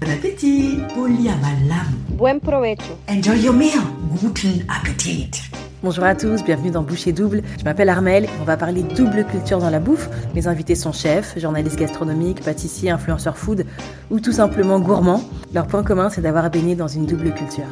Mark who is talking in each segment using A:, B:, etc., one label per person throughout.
A: Bon appétit.
B: Buen provecho.
A: Enjoy your meal. Guten Appetit.
C: Bonjour à tous, bienvenue dans Boucher Double. Je m'appelle Armel on va parler double culture dans la bouffe. Mes invités sont chefs, journalistes gastronomiques, pâtissiers, influenceurs food ou tout simplement gourmands. Leur point commun, c'est d'avoir baigné dans une double culture.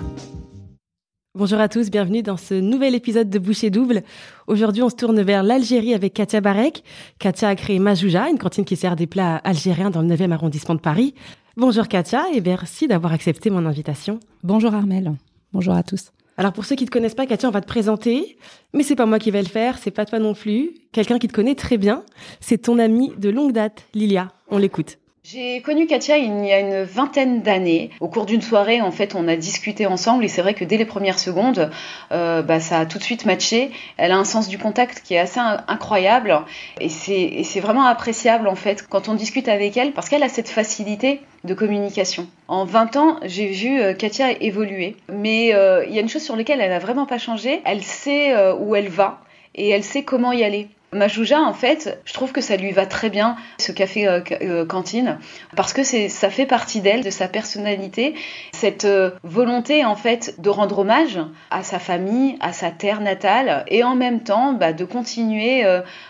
C: Bonjour à tous, bienvenue dans ce nouvel épisode de Boucher Double. Aujourd'hui, on se tourne vers l'Algérie avec Katia Barek. Katia a créé Majouja, une cantine qui sert des plats algériens dans le 9e arrondissement de Paris. Bonjour Katia et merci d'avoir accepté mon invitation.
D: Bonjour Armel. Bonjour à tous.
C: Alors pour ceux qui te connaissent pas, Katia, on va te présenter, mais c'est pas moi qui vais le faire, c'est pas toi non plus. Quelqu'un qui te connaît très bien, c'est ton amie de longue date, Lilia. On l'écoute.
E: J'ai connu Katia il y a une vingtaine d'années. Au cours d'une soirée, en fait, on a discuté ensemble et c'est vrai que dès les premières secondes, euh, bah, ça a tout de suite matché. Elle a un sens du contact qui est assez incroyable et c'est vraiment appréciable en fait quand on discute avec elle parce qu'elle a cette facilité de communication. En 20 ans, j'ai vu euh, Katia évoluer, mais euh, il y a une chose sur laquelle elle n'a vraiment pas changé. Elle sait où elle va et elle sait comment y aller. Majouja, en fait, je trouve que ça lui va très bien, ce café euh, euh, cantine, parce que ça fait partie d'elle, de sa personnalité, cette euh, volonté, en fait, de rendre hommage à sa famille, à sa terre natale, et en même temps, bah, de continuer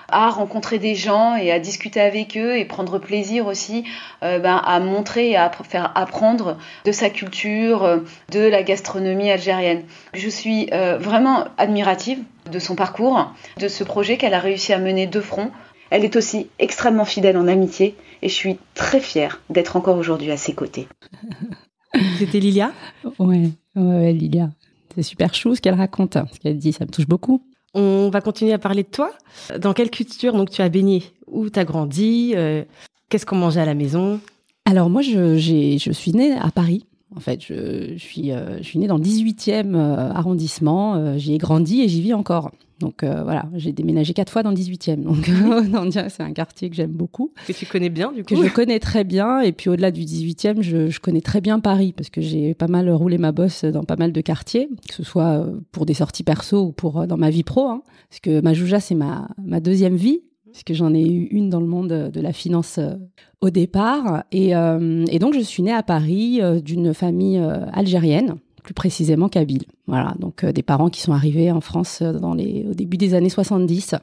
E: à rencontrer des gens et à discuter avec eux et prendre plaisir aussi bah, à montrer et à faire apprendre de sa culture, de la gastronomie algérienne. Je suis vraiment admirative de son parcours, de ce projet qu'elle a réussi à mener de front. Elle est aussi extrêmement fidèle en amitié et je suis très fière d'être encore aujourd'hui à ses côtés.
C: C'était Lilia?
D: Ouais, ouais, Lilia. C'est super chou ce qu'elle raconte, ce qu'elle dit, ça me touche beaucoup.
C: On va continuer à parler de toi. Dans quelle culture donc tu as baigné? Où tu as grandi? Euh, Qu'est-ce qu'on mangeait à la maison?
D: Alors moi, je, je suis née à Paris. En fait, je, suis, euh, je suis née dans le 18e euh, arrondissement. Euh, j'y ai grandi et j'y vis encore. Donc voilà, j'ai déménagé quatre fois dans le 18e. Donc c'est un quartier que j'aime beaucoup.
C: Que tu connais bien du coup
D: Que je connais très bien. Et puis au-delà du 18e, je, je, connais très bien Paris parce que j'ai pas mal roulé ma bosse dans pas mal de quartiers, que ce soit pour des sorties perso ou pour dans ma vie pro. Hein. Parce que Majouja, c'est ma, ma deuxième vie puisque j'en ai eu une dans le monde de la finance euh, au départ. Euh, et, donc, je suis née à Paris euh, d'une famille algérienne, plus précisément kabyle. Voilà, donc des parents qui sont arrivés en France dans les, au début des années 70.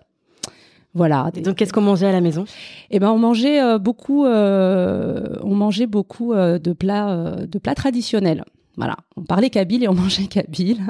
D: Voilà.
C: donc, qu'est-ce qu'on mangeait à la maison?
D: Eh ben, on mangeait beaucoup, on mangeait beaucoup de plats, de plats traditionnels. Voilà, on parlait kabyle et on mangeait kabyle.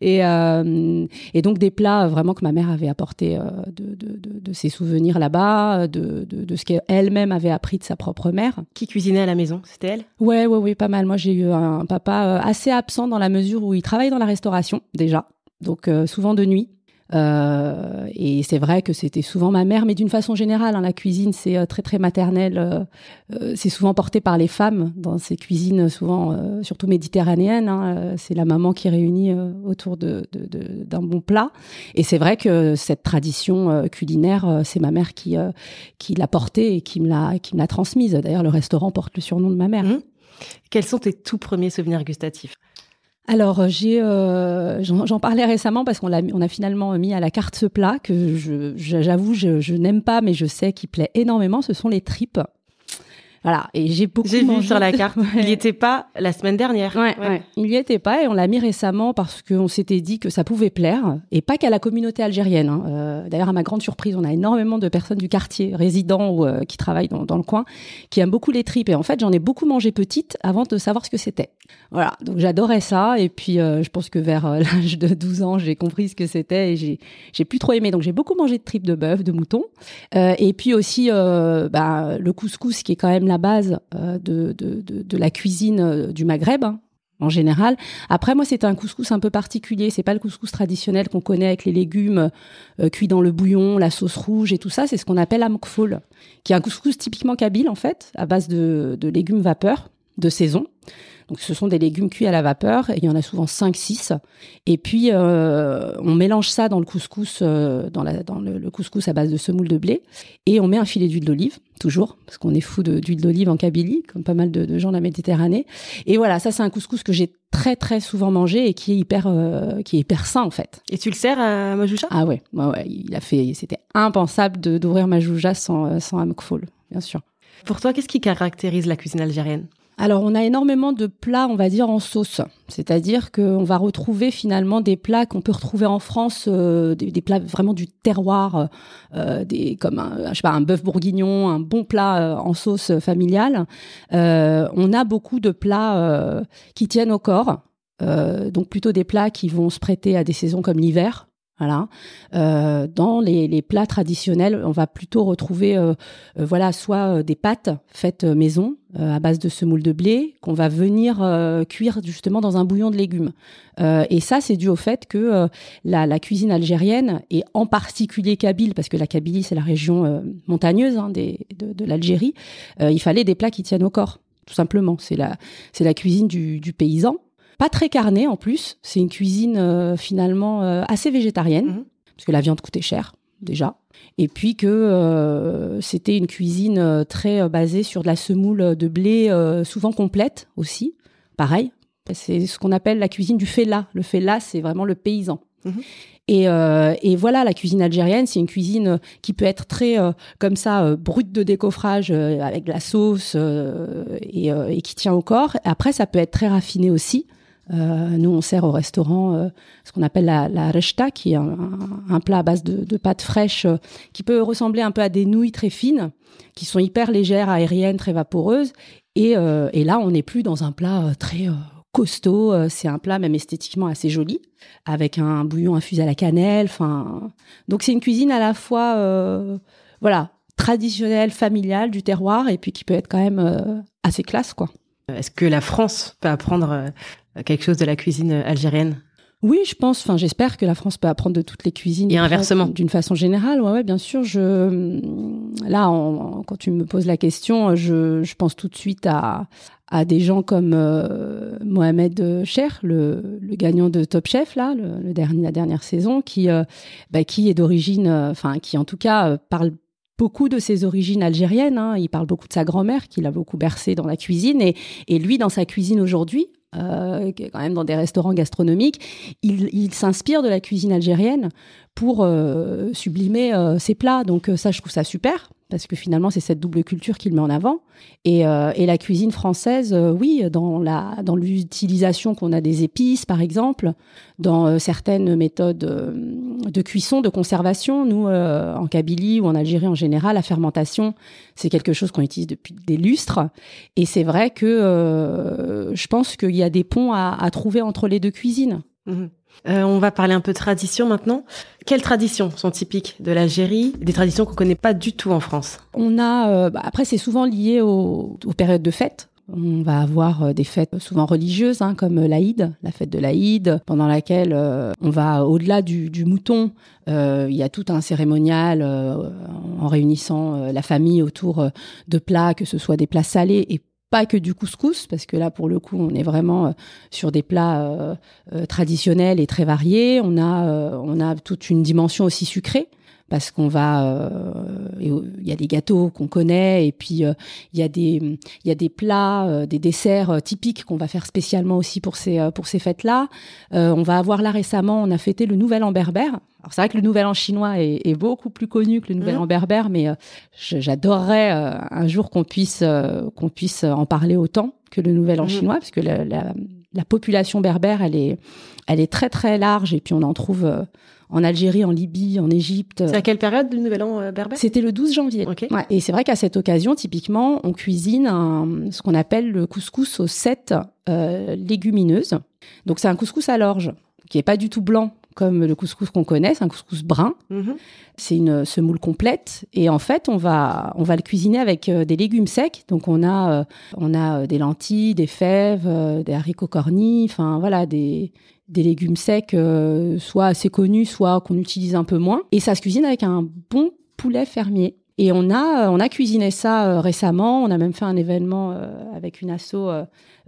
D: Et, euh, et donc des plats vraiment que ma mère avait apporté euh, de, de, de, de, ses souvenirs là-bas, de, de, ce qu'elle-même avait appris de sa propre mère.
C: Qui cuisinait à la maison C'était elle?
D: Ouais, ouais, oui, pas mal. Moi, j'ai eu un papa euh, assez absent dans la mesure où il travaille dans la restauration déjà, donc souvent de nuit. Euh, et c'est vrai que c'était souvent ma mère, mais d'une façon générale, hein, la cuisine c'est euh, très très maternel. Euh, c'est souvent porté par les femmes dans ces cuisines, souvent surtout méditerranéennes. Hein, c'est la maman qui réunit autour de, d'un de, d'un bon plat. Et c'est vrai que cette tradition culinaire, c'est ma mère qui qui l'a portée et qui me l'a qui me l'a transmise. D'ailleurs, le restaurant porte le surnom de ma mère. Mmh.
C: Quels sont tes tout premiers souvenirs gustatifs?
D: Alors, j'ai, euh, j'en parlais récemment parce qu'on a, on a finalement mis à la carte ce plat que j'avoue, je, je n'aime pas, mais je sais qu'il plaît énormément. Ce sont les tripes. Voilà, et j'ai beaucoup
C: J'ai
D: vu
C: sur la carte. Il n'y était pas la semaine dernière.
D: Ouais, ouais. Il n'y était pas et on l'a mis récemment parce qu'on s'était dit que ça pouvait plaire et pas qu'à la communauté algérienne. Hein. Euh, D'ailleurs, à ma grande surprise, on a énormément de personnes du quartier, résidents ou euh, qui travaillent dans, dans, le coin, qui aiment beaucoup les tripes. Et en fait, j'en ai beaucoup mangé petite avant de savoir ce que c'était. Voilà, donc j'adorais ça et puis euh, je pense que vers l'âge de 12 ans, j'ai compris ce que c'était et j'ai j'ai plus trop aimé. Donc j'ai beaucoup mangé de tripes de bœuf, de mouton et puis aussi bah, le couscous qui est quand même la base euh, de, de, de, la cuisine euh, du Maghreb. Hein, en général. Après, moi, c'est un couscous un peu particulier. C'est pas le couscous traditionnel qu'on connaît avec les légumes euh, cuits dans le bouillon, la sauce rouge et tout ça. C'est ce qu'on appelle amkfoul, qui est un couscous typiquement kabyle en fait, à base de, de légumes vapeur de saison. Donc ce sont des légumes cuits à la vapeur, il y en a souvent 5 6 et puis euh, on mélange ça dans le couscous euh, dans, la, dans le, couscous à base de semoule de blé et on met un filet d'huile d'olive toujours parce qu'on est fou d'huile d'olive en Kabylie comme pas mal de, gens de la Méditerranée. Et voilà, ça c'est un couscous que j'ai très très souvent mangé et qui est hyper euh, qui est hyper sain en fait.
C: Et tu le sers à Majouja
D: Ah ouais, ouais, ouais, il a fait c'était impensable d'ouvrir Majouja sans sans amkfoul, bien sûr.
C: Pour toi, qu'est-ce qui caractérise la cuisine algérienne?
D: Alors, on a énormément de plats, on va dire, en sauce. C'est-à-dire qu'on va retrouver finalement des plats qu'on peut retrouver en France, euh, des, plats vraiment du terroir, euh, des, comme un, je sais pas, un bœuf bourguignon, un bon plat euh, en sauce familiale. on a beaucoup de plats qui tiennent au corps. donc plutôt des plats qui vont se prêter à des saisons comme l'hiver, voilà. Euh, dans les, les, plats traditionnels, on va plutôt retrouver, euh, euh, voilà, soit euh, des pâtes faites maison à base de semoule de blé qu'on va venir cuire justement dans un bouillon de légumes. et ça, c'est dû au fait que la, la, cuisine algérienne et en particulier kabyle, parce que la Kabylie c'est la région montagneuse hein, des, de, de l'Algérie, il fallait des plats qui tiennent au corps, tout simplement. C'est la, c'est la cuisine du, du paysan pas très carnée en plus. C'est une cuisine euh, finalement euh, assez végétarienne, mhm. parce que la viande coûtait cher déjà. Et puis que euh, c'était une cuisine très basée sur de la semoule de blé, souvent complète aussi. Pareil, c'est ce qu'on appelle la cuisine du fela. Le fela, c'est vraiment le paysan. Mhm. Et, et, voilà, la cuisine algérienne, c'est une cuisine qui peut être très comme ça brute de décoffrage avec de la sauce et, et, qui tient au corps. Après, ça peut être très raffiné aussi. Euh, nous, on sert au restaurant euh, ce qu'on appelle la, la rechta, qui est un, plat à base de, pâtes fraîches euh, qui peut ressembler un peu à des nouilles très fines, qui sont hyper légères, aériennes, très vaporeuses. Et, et là, on n'est plus dans un plat très costaud. C'est un plat même esthétiquement assez joli, avec un bouillon infusé à la cannelle. Enfin, donc c'est une cuisine à la fois, voilà, traditionnelle, familiale du terroir, et puis qui peut être quand même assez classe, quoi.
C: Est-ce que la France peut apprendre quelque chose de la cuisine algérienne?
D: Oui, je pense. Enfin, j'espère que la France peut apprendre de toutes les cuisines.
C: Et inversement.
D: D'une façon générale, ouais, ouais, bien sûr. Je là, quand tu me poses la question, je, je pense tout de suite à à des gens comme euh, Mohamed Cher, le, le, gagnant de Top Chef là, le, le dernier la dernière saison, qui euh, bah, qui est d'origine, euh, enfin qui en tout cas parle beaucoup de ses origines algériennes. Hein. Il parle beaucoup de sa grand-mère qui l'a beaucoup bercé dans la cuisine et, et lui dans sa cuisine aujourd'hui, euh, quand même dans des restaurants gastronomiques, il, s'inspire de la cuisine algérienne pour euh, sublimer euh, ses plats. Donc ça, je trouve ça super parce que finalement c'est cette double culture qu'il met en avant. Et, et la cuisine française, oui, dans la dans l'utilisation qu'on a des épices, par exemple, dans certaines méthodes de cuisson, de conservation. Nous, en Kabylie ou en Algérie en général, la fermentation, c'est quelque chose qu'on utilise depuis des lustres. Et c'est vrai que je pense qu'il y a des ponts à, à trouver entre les deux cuisines.
C: Mmh. Euh, on va parler un peu de tradition maintenant. Quelles traditions sont typiques de l'Algérie Des traditions qu'on connaît pas du tout en France?
D: On a, euh, bah, après c'est souvent lié aux, périodes de fêtes. On va avoir euh, des fêtes souvent religieuses, hein, comme l'Aïd, la fête de l'Aïd, pendant laquelle on va au-delà du, mouton. il y a tout un cérémonial en réunissant la famille autour de plats, que ce soit des plats salés et pas que du couscous, parce que là, pour le coup, on est vraiment euh, sur des plats euh, euh, traditionnels et très variés. On a, on a toute une dimension aussi sucrée parce qu'on va il y a des gâteaux qu'on connaît et puis il y a des il y a des plats des desserts typiques qu'on va faire spécialement aussi pour ces pour ces fêtes là on va avoir là récemment on a fêté le nouvel an berbère alors c'est vrai que le Nouvel An chinois est, beaucoup plus connu que le Nouvel mmh. An berbère, mais euh, j'adorerais euh, un jour qu'on puisse euh, qu'on puisse en parler autant que le Nouvel An mmh. chinois, parce que la, la, population berbère, elle est elle est très très large, et puis on en trouve en Algérie, en Libye, en Égypte.
C: C'est à quelle période le Nouvel An berbère?
D: C'était le 12 janvier. Ouais, et c'est vrai qu'à cette occasion, typiquement, on cuisine un, ce qu'on appelle le couscous aux sept légumineuses. Donc c'est un couscous à l'orge qui est pas du tout blanc comme le couscous qu'on connaît, c'est un couscous brun. Mhm. C'est une semoule complète et en fait, on va on va le cuisiner avec euh, des légumes secs. Donc on a euh, on a euh, des lentilles, des fèves, des haricots cornis, enfin voilà des des légumes secs soit assez connus, soit qu'on utilise un peu moins et ça se cuisine avec un bon poulet fermier. Et on a, on a cuisiné ça récemment. On a même fait un événement avec une asso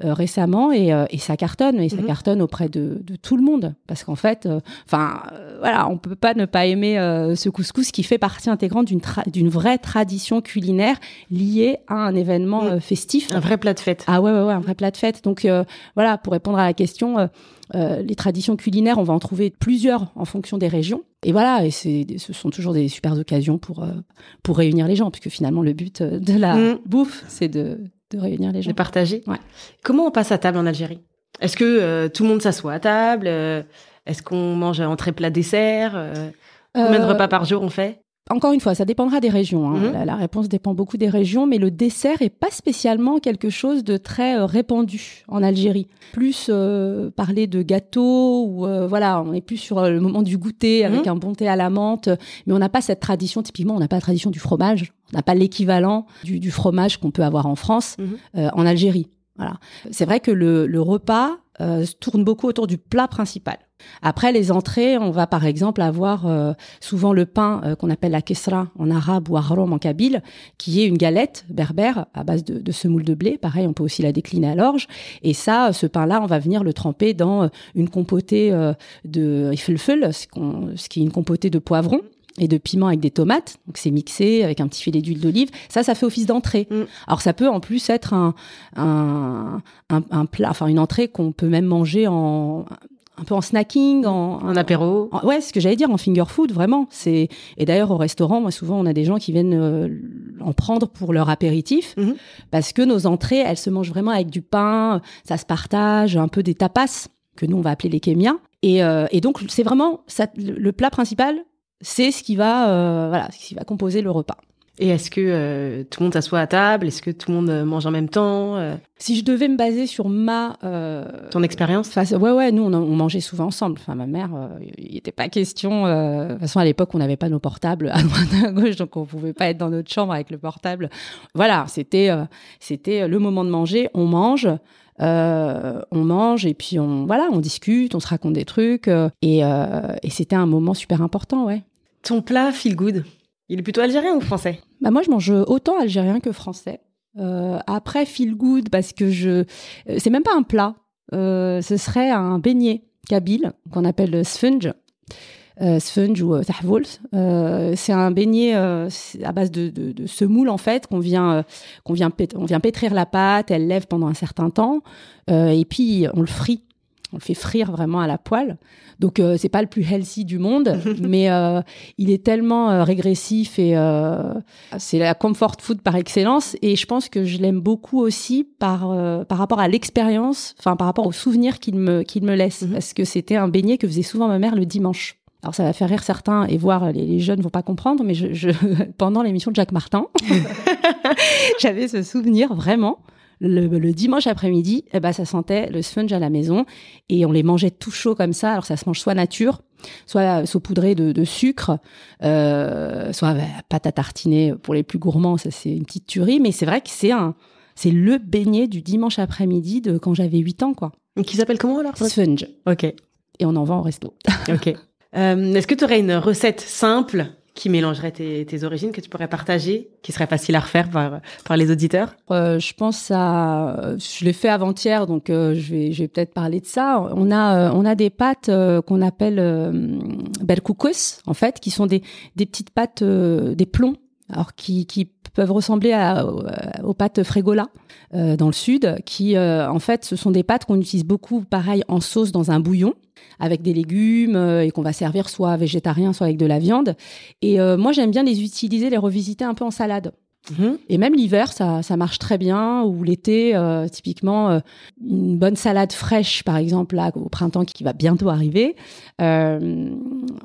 D: euh, récemment et, euh, et, ça cartonne et ça mhm. cartonne auprès de, de, tout le monde parce qu'en fait, euh, enfin voilà, on peut pas ne pas aimer ce couscous qui fait partie intégrante d'une d'une vraie tradition culinaire liée à un événement mhm. festif.
C: Un vrai plat de fête.
D: Ah ouais ouais ouais, un vrai plat de fête. Donc voilà, pour répondre à la question. Euh, les traditions culinaires, on va en trouver plusieurs en fonction des régions. Et voilà, et ce sont toujours des super occasions pour pour réunir les gens, puisque finalement le but de la mhm. bouffe, c'est de de réunir les gens.
C: De partager.
D: Ouais.
C: Comment on passe à table en Algérie? Est-ce que euh, tout le monde s'assoit à table? Euh, Est-ce qu'on mange entrée plat dessert? Euh, Combien de repas par jour on fait?
D: Encore une fois, ça dépendra des régions. hein.
C: Mhm.
D: la, la réponse dépend beaucoup des régions, mais le dessert est pas spécialement quelque chose de très euh, répandu en Algérie. Plus euh, parler de gâteau ou euh, voilà, on est plus sur euh, le moment du goûter avec
C: Mhm.
D: un bon thé à la menthe, mais on n'a pas cette tradition. Typiquement, on n'a pas la tradition du fromage. On n'a pas l'équivalent du, du fromage qu'on peut avoir en France,
C: Mhm.
D: euh, en Algérie. Voilà. C'est vrai que le, le repas euh, tourne beaucoup autour du plat principal. Après les entrées, on va par exemple avoir euh, souvent le pain euh, qu'on appelle la kesra en arabe ou arom en kabyle, qui est une galette berbère à base de, semoule de blé. Pareil, on peut aussi la décliner à l'orge. Et ça, ce pain-là, on va venir le tremper dans une compotée de ifelfel, ce, ce qui est une compotée de poivrons et de piments avec des tomates. Donc c'est mixé avec un petit filet d'huile d'olive. Ça, ça fait office d'entrée.
C: Mm.
D: Alors ça peut en plus être un, un, un, un plat, enfin une entrée qu'on peut même manger en un peu en snacking, en,
C: En apéro
D: en- ouais, ce que j'allais dire en finger food, vraiment. C'est et d'ailleurs au restaurant, moi souvent on a des gens qui viennent euh, en prendre pour leur apéritif
C: Mhm.
D: parce que nos entrées, elles se mangent vraiment avec du pain, ça se partage, un peu des tapas que nous on va appeler les kémias. Et, euh, et donc c'est vraiment ça, le plat principal, c'est ce qui va euh, voilà, ce qui va composer le repas.
C: Et est-ce que euh, tout le monde s'assoit à table? Est-ce que tout le monde euh, mange en même temps? Euh,
D: Si je devais me baser sur ma
C: Ton expérience?
D: c'est- ouais, ouais, nous, on, on mangeait souvent ensemble. Enfin, ma mère, il n'était pas question. de toute façon, à l'époque, on n'avait pas nos portables à droite à gauche, donc on pouvait pas être dans notre chambre avec le portable. Voilà, c'était, c'était le moment de manger. On mange. euh, on mange et puis on voilà on discute on se raconte des trucs euh, et, euh, et c'était un moment super important ouais
C: Ton plat feel good Il est plutôt algérien ou français?
D: Bah moi, je mange autant algérien que français. Euh, après, feel good parce que je, euh, c'est même pas un plat. Euh, ce serait un beignet kabyle qu'on appelle sponge. Euh, ou euh, tahvoul. Euh, c'est un beignet euh, à base de, de, semoule en fait qu'on vient euh, vient on vient pétrir la pâte, elle lève pendant un certain temps euh, et puis on le frit. On le fait frire vraiment à la poêle. Donc euh, c'est pas le plus healthy du monde, mais euh, il est tellement euh, régressif et euh, c'est la comfort food par excellence. Et je pense que je l'aime beaucoup aussi par par rapport à l'expérience, enfin par rapport aux souvenirs qu'il me qu'il me laisse,
C: Mhm.
D: parce que c'était un beignet que faisait souvent ma mère le dimanche. Alors ça va faire rire certains et voir les, les jeunes vont pas comprendre, mais je, je pendant l'émission de Jacques Martin, j'avais ce souvenir vraiment. Le, le dimanche après-midi, eh ben, ça sentait le sponge à la maison et on les mangeait tout chaud comme ça. Alors ça se mange soit nature, soit saupoudré de, de sucre, euh, soit bah, pâte à tartiner pour les plus gourmands. Ça c'est une petite tuerie, mais c'est vrai que c'est un, c'est le beignet du dimanche après-midi de quand j'avais 8 ans, quoi.
C: Qui s'appelle comment alors
D: Sponge.
C: Ok,
D: Et on en vend au resto.
C: ok. Euh, Est-ce que tu aurais une recette simple qui mélangerait tes, origines, que tu pourrais partager, qui serait facile à refaire par, par les auditeurs?
D: Euh, je pense à, je l'ai fait avant-hier, donc euh, je vais, je vais peut-être parler de ça. On a, euh, on a des pâtes euh, qu'on appelle euh, belkoukos, en fait, qui sont des, des petites pâtes, euh, des plombs, alors qui, peuvent ressembler à, aux pâtes frégola euh, dans le sud, qui, euh, en fait, ce sont des pâtes qu'on utilise beaucoup, pareil, en sauce dans un bouillon avec des légumes euh, et qu'on va servir soit végétarien, soit avec de la viande. Et euh, moi, j'aime bien les utiliser, les revisiter un peu en salade.
C: Mhm.
D: Et même l'hiver, ça, ça marche très bien. Ou l'été, euh, typiquement, euh, une bonne salade fraîche, par exemple, là, au printemps qui va bientôt arriver. euh,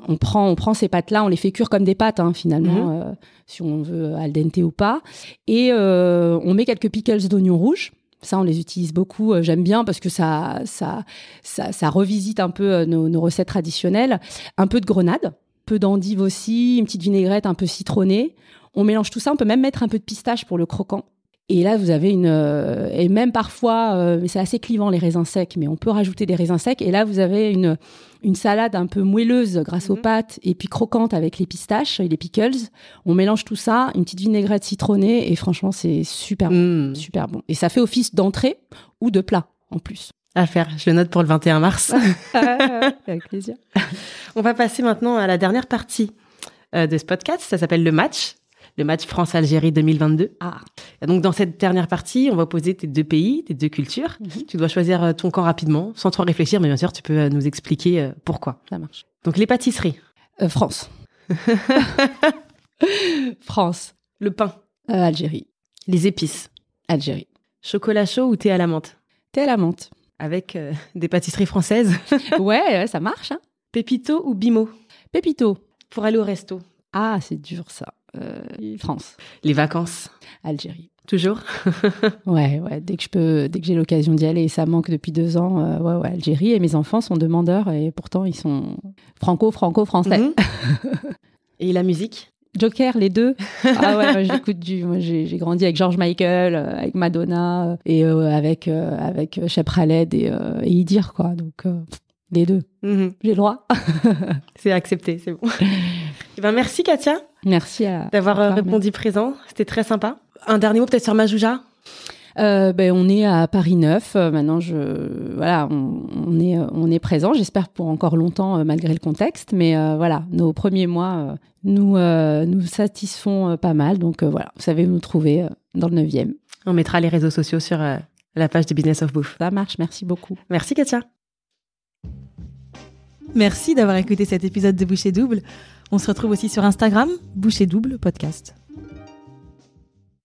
D: on prend, on prend ces pâtes-là, on les fait cuire comme des pâtes, hein, finalement, euh, si on veut al dente ou pas. Et on met quelques pickles d'oignons rouges. Ça, on les utilise beaucoup. J'aime bien parce que ça, ça, ça, ça revisite un peu nos, nos recettes traditionnelles. Un peu de grenade, peu d'endive aussi, une petite vinaigrette un peu citronnée. On mélange tout ça. On peut même mettre un peu de pistache pour le croquant. Et là, vous avez une euh, et même parfois, euh, c'est assez clivant les raisins secs, mais on peut rajouter des raisins secs. Et là, vous avez une une salade un peu moelleuse grâce aux
C: Mhm.
D: pâtes et puis croquante avec les pistaches et les pickles. On mélange tout ça, une petite vinaigrette citronnée et franchement, c'est super bon,
C: Mm.
D: super bon. Et ça fait office d'entrée ou de plat en plus.
C: À faire, je le note pour le 21 mars.
D: avec plaisir.
C: On va passer maintenant à la dernière partie euh, de ce podcast. Ça s'appelle le match. Le match France-Algérie 2022.
D: Ah,
C: Et donc, dans cette dernière partie, on va opposer tes deux pays, tes deux cultures.
D: Mhm.
C: Tu dois choisir euh, ton camp rapidement, sans trop réfléchir, mais bien sûr, tu peux euh, nous expliquer euh, pourquoi.
D: ça marche.
C: Donc, les pâtisseries,
D: Euh, France. France.
C: le pain,
D: Euh, Algérie.
C: les épices,
D: Algérie.
C: Chocolat chaud ou thé à la menthe?
D: Thé à la menthe.
C: Avec euh, des pâtisseries françaises.
D: ouais, ouais, ça marche. Hein.
C: Pépito ou Bimo
D: Pépito.
C: Pour aller au resto.
D: Ah, c'est dur ça. Euh, France.
C: Les vacances.
D: Algérie.
C: Toujours
D: Ouais, ouais. Dès que je peux, dès que j'ai l'occasion d'y aller, et ça manque depuis deux ans. euh, ouais, ouais, Algérie. Et mes enfants sont demandeurs et pourtant ils sont franco-franco-français.
C: Mhm. Et la musique?
D: Joker, les deux. Ah ouais, j'écoute du. Moi, j'ai grandi avec George Michael, euh, avec Madonna et euh, avec avec Shep Khaled et, et Idir quoi. Donc les deux.
C: Mhm.
D: J'ai le droit.
C: C'est accepté, c'est bon. Eh ben, merci Katia
D: Merci
C: d'avoir euh, répondu présent. C'était très sympa. Un dernier mot peut-être sur Majouja?
D: Euh, ben, on est à Paris 9. Euh, maintenant, je, voilà, on, on est, on est présent. J'espère pour encore longtemps, malgré le contexte. Mais euh, voilà, nos premiers mois nous, euh, nous satisfont pas mal. Donc voilà, vous savez nous trouver dans le 9e.
C: On mettra les réseaux sociaux sur la page de Business of Bouffe.
D: Ça marche. Merci beaucoup.
C: Merci Katia. Merci d'avoir écouté cet épisode de Boucher Double. On se retrouve aussi sur Instagram, Boucher Double Podcast.